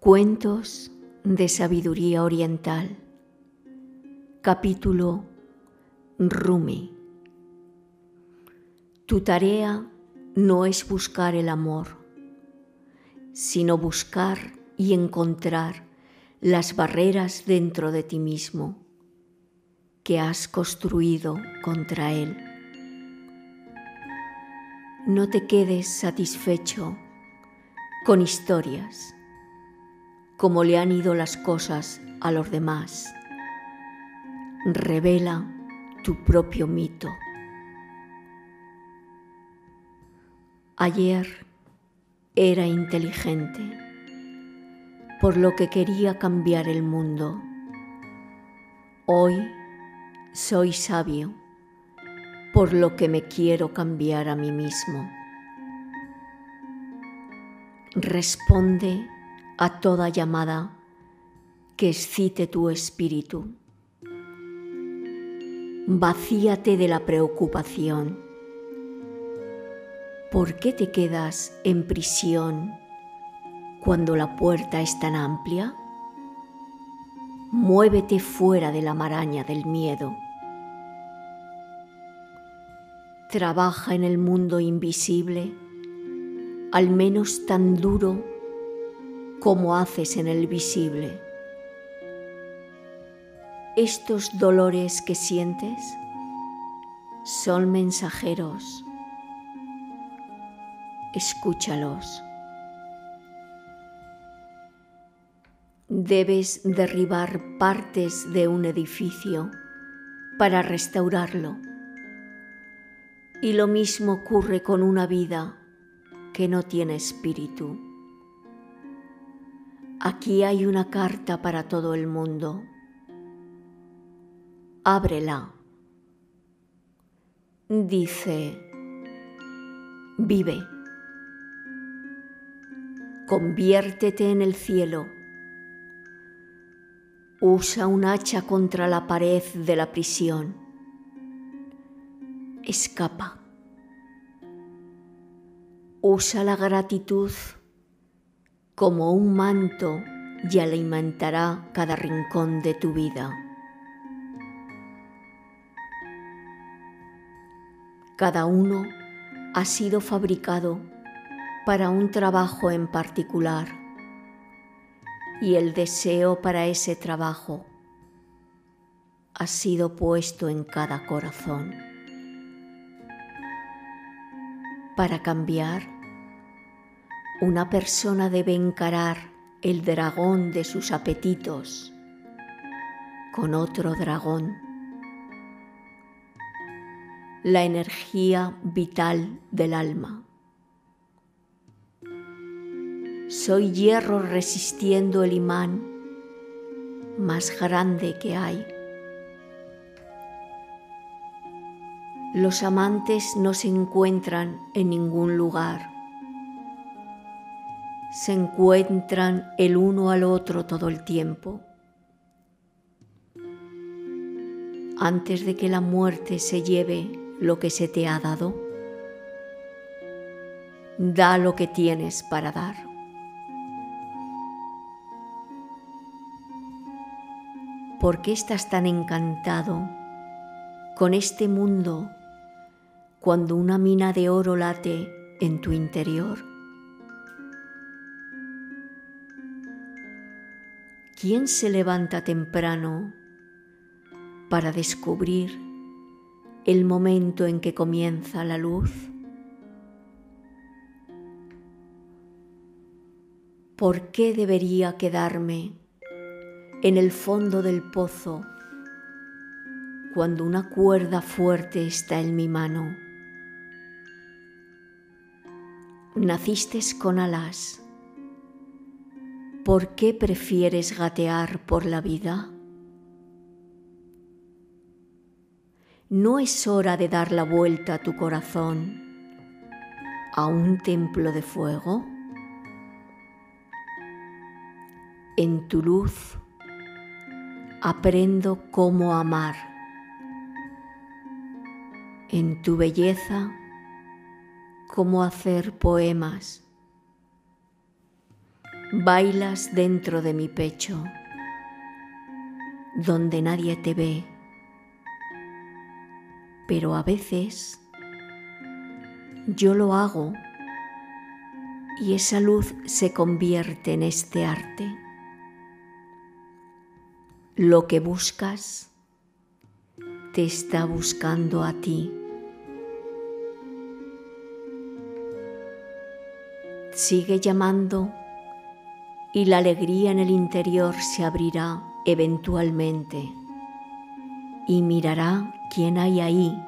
Cuentos de Sabiduría Oriental. Capítulo Rumi. Tu tarea no es buscar el amor, sino buscar y encontrar las barreras dentro de ti mismo que has construido contra él. No te quedes satisfecho con historias, como le han ido las cosas a los demás. Revela tu propio mito. Ayer era inteligente, por lo que quería cambiar el mundo. Hoy soy sabio, por lo que me quiero cambiar a mí mismo. Responde a toda llamada que excite tu espíritu. Vacíate de la preocupación. ¿Por qué te quedas en prisión cuando la puerta es tan amplia? Muévete fuera de la maraña del miedo. Trabaja en el mundo invisible al menos tan duro como haces en el visible. Estos dolores que sientes son mensajeros. Escúchalos. Debes derribar partes de un edificio para restaurarlo. Y lo mismo ocurre con una vida que no tiene espíritu. Aquí hay una carta para todo el mundo. Ábrela. Dice, vive, conviértete en el cielo, usa un hacha contra la pared de la prisión, escapa Usa la gratitud como un manto y alimentará cada rincón de tu vida. Cada uno ha sido fabricado para un trabajo en particular y el deseo para ese trabajo ha sido puesto en cada corazón. Para cambiar, una persona debe encarar el dragón de sus apetitos con otro dragón. La energía vital del alma. Soy hierro resistiendo el imán más grande que hay. Los amantes no se encuentran en ningún lugar. Se encuentran el uno al otro todo el tiempo. Antes de que la muerte se lleve lo que se te ha dado, da lo que tienes para dar. ¿Por qué estás tan encantado con este mundo cuando una mina de oro late en tu interior? ¿Quién se levanta temprano para descubrir el momento en que comienza la luz? ¿Por qué debería quedarme en el fondo del pozo cuando una cuerda fuerte está en mi mano? Naciste con alas. ¿Por qué prefieres gatear por la vida? ¿No es hora de dar la vuelta a tu corazón a un templo de fuego? En tu luz aprendo cómo amar. En tu belleza cómo hacer poemas. Bailas dentro de mi pecho, donde nadie te ve, pero a veces yo lo hago y esa luz se convierte en este arte. Lo que buscas te está buscando a ti. Sigue llamando y la alegría en el interior se abrirá eventualmente y mirará quién hay ahí.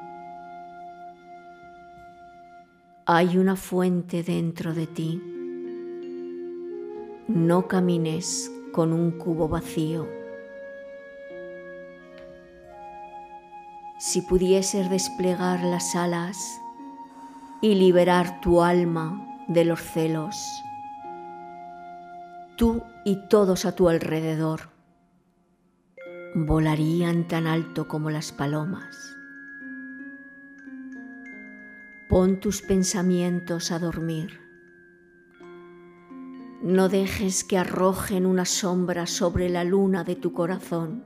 Hay una fuente dentro de ti. No camines con un cubo vacío. Si pudieses desplegar las alas y liberar tu alma de los celos, tú y todos a tu alrededor volarían tan alto como las palomas. Pon tus pensamientos a dormir. No dejes que arrojen una sombra sobre la luna de tu corazón.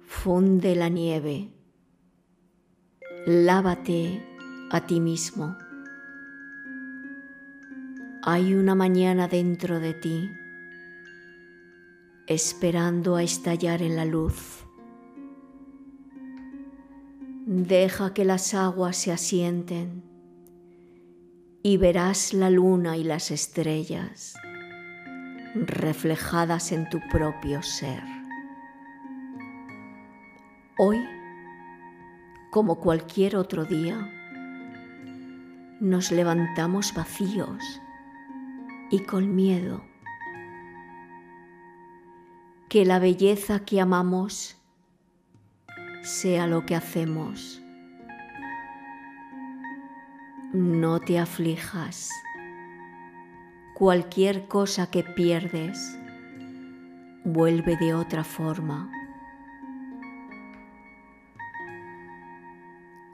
Funde la nieve. Lávate a ti mismo. Hay una mañana dentro de ti, esperando a estallar en la luz. Deja que las aguas se asienten y verás la luna y las estrellas reflejadas en tu propio ser. Hoy, como cualquier otro día, nos levantamos vacíos y con miedo. Que la belleza que amamos sea lo que hacemos. No te aflijas. Cualquier cosa que pierdes vuelve de otra forma.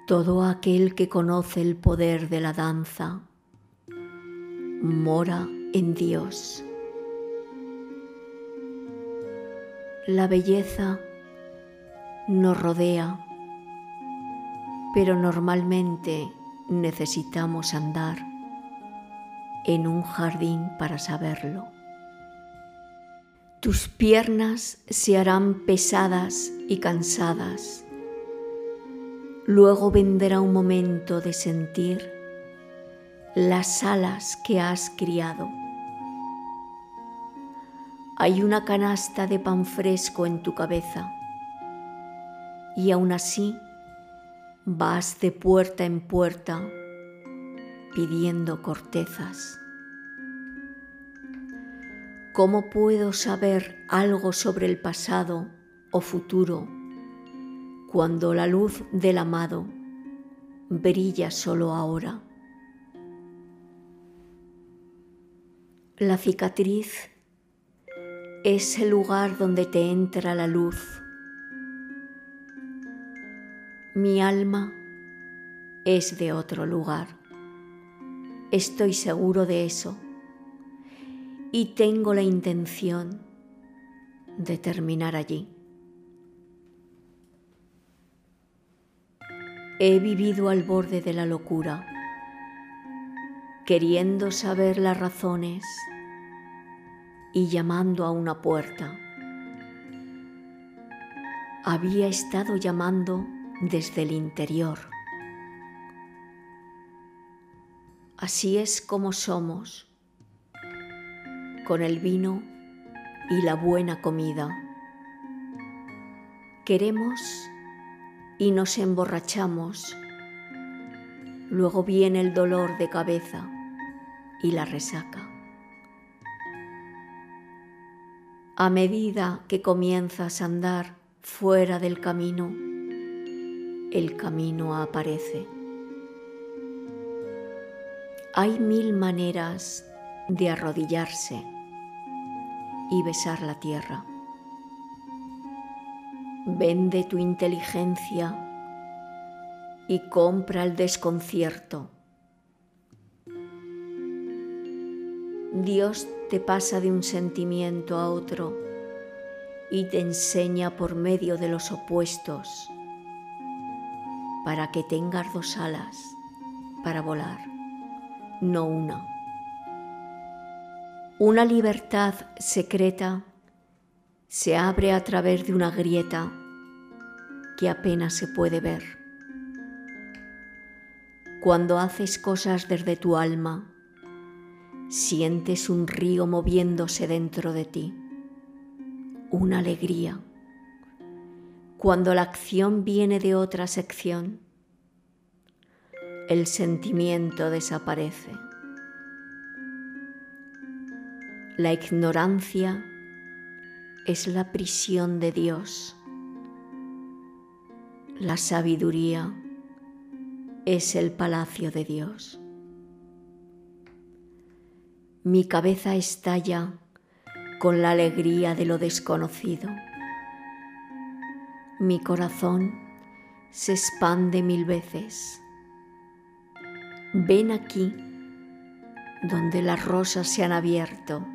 Todo aquel que conoce el poder de la danza mora en Dios. La belleza nos rodea, pero normalmente necesitamos andar en un jardín para saberlo. Tus piernas se harán pesadas y cansadas. Luego vendrá un momento de sentir las alas que has criado. Hay una canasta de pan fresco en tu cabeza y aún así vas de puerta en puerta pidiendo cortezas. ¿Cómo puedo saber algo sobre el pasado o futuro cuando la luz del amado brilla solo ahora? La cicatriz es el lugar donde te entra la luz. Mi alma es de otro lugar. Estoy seguro de eso y tengo la intención de terminar allí. He vivido al borde de la locura, queriendo saber las razones y llamando a una puerta. Había estado llamando desde el interior. Así es como somos, con el vino y la buena comida. Queremos y nos emborrachamos. Luego viene el dolor de cabeza y la resaca. A medida que comienzas a andar fuera del camino, el camino aparece. Hay mil maneras de arrodillarse y besar la tierra. Vende tu inteligencia y compra el desconcierto. Dios te pasa de un sentimiento a otro y te enseña por medio de los opuestos para que tengas dos alas para volar, no una. Una libertad secreta se abre a través de una grieta que apenas se puede ver. Cuando haces cosas desde tu alma, sientes un río moviéndose dentro de ti, una alegría. Cuando la acción viene de otra sección, el sentimiento desaparece. La ignorancia es la prisión de Dios. La sabiduría es el palacio de Dios. Mi cabeza estalla con la alegría de lo desconocido. Mi corazón se expande mil veces. Ven aquí donde las rosas se han abierto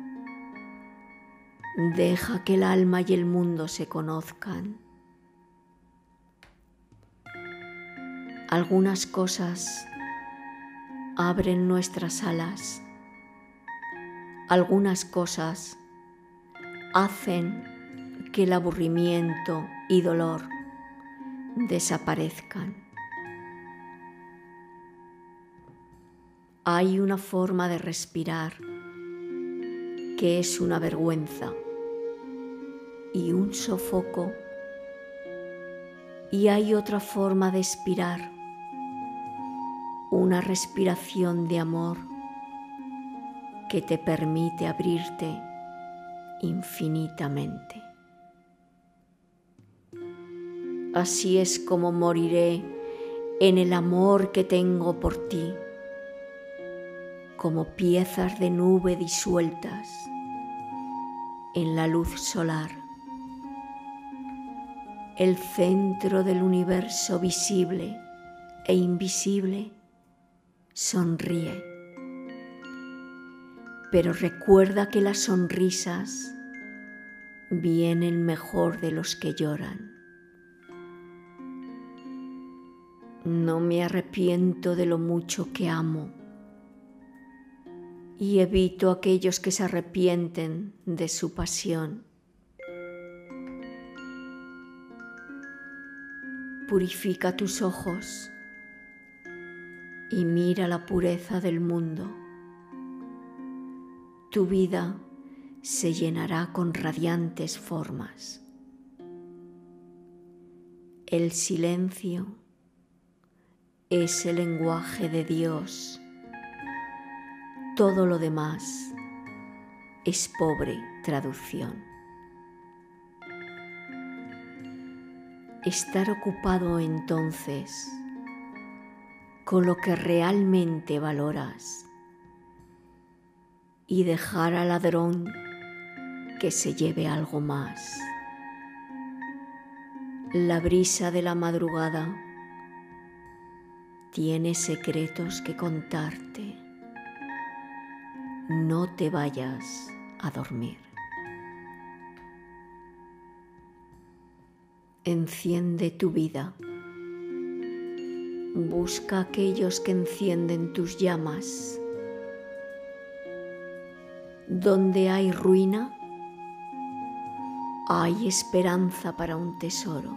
Deja que el alma y el mundo se conozcan. Algunas cosas abren nuestras alas. Algunas cosas hacen que el aburrimiento y dolor desaparezcan. Hay una forma de respirar que es una vergüenza y un sofoco. Y hay otra forma de expirar, una respiración de amor que te permite abrirte infinitamente. Así es como moriré en el amor que tengo por ti, como piezas de nube disueltas en la luz solar el centro del universo visible e invisible, sonríe. Pero recuerda que las sonrisas vienen mejor de los que lloran. No me arrepiento de lo mucho que amo y evito aquellos que se arrepienten de su pasión. Purifica tus ojos y mira la pureza del mundo. Tu vida se llenará con radiantes formas. El silencio es el lenguaje de Dios. Todo lo demás es pobre traducción. estar ocupado entonces con lo que realmente valoras y dejar al ladrón que se lleve algo más. La brisa de la madrugada tiene secretos que contarte. No te vayas a dormir. enciende tu vida. Busca aquellos que encienden tus llamas. Donde hay ruina, hay esperanza para un tesoro.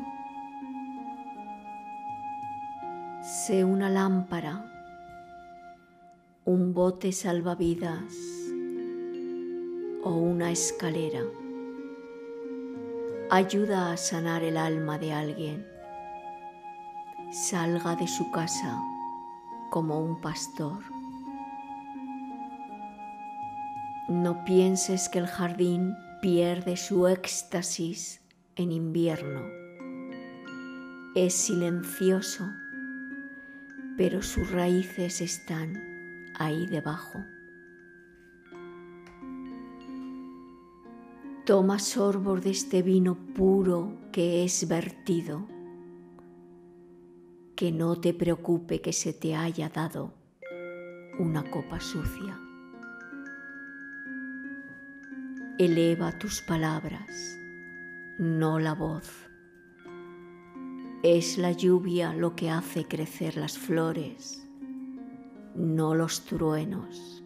Sé una lámpara, un bote salvavidas o una escalera ayuda a sanar el alma de alguien. Salga de su casa como un pastor. No pienses que el jardín pierde su éxtasis en invierno. Es silencioso, pero sus raíces están ahí debajo. Toma sorbos de este vino puro que es vertido. Que no te preocupe que se te haya dado una copa sucia. Eleva tus palabras, no la voz. Es la lluvia lo que hace crecer las flores, no los truenos.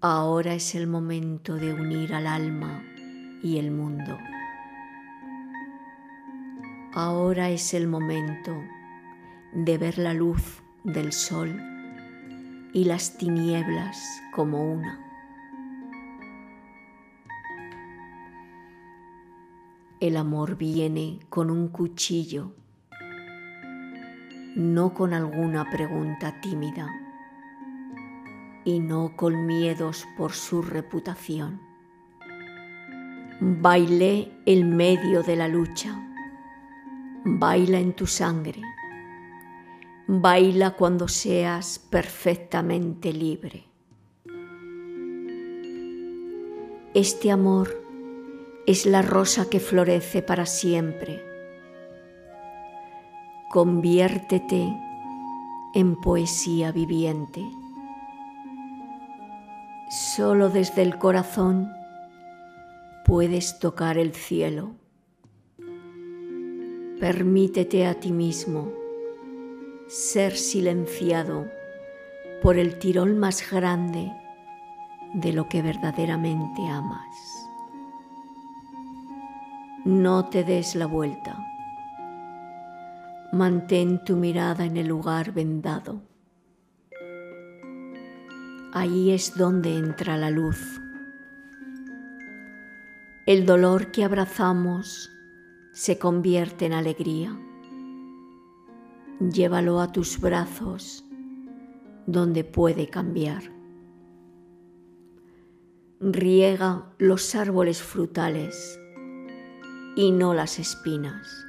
Ahora es el momento de unir al alma y el mundo. Ahora es el momento de ver la luz del sol y las tinieblas como una. El amor viene con un cuchillo, no con alguna pregunta tímida y no con miedos por su reputación. Bailé en medio de la lucha, baila en tu sangre, baila cuando seas perfectamente libre. Este amor es la rosa que florece para siempre. Conviértete en poesía viviente. Solo desde el corazón puedes tocar el cielo. Permítete a ti mismo ser silenciado por el tirón más grande de lo que verdaderamente amas. No te des la vuelta. Mantén tu mirada en el lugar vendado. Ahí es donde entra la luz. El dolor que abrazamos se convierte en alegría. Llévalo a tus brazos donde puede cambiar. Riega los árboles frutales y no las espinas.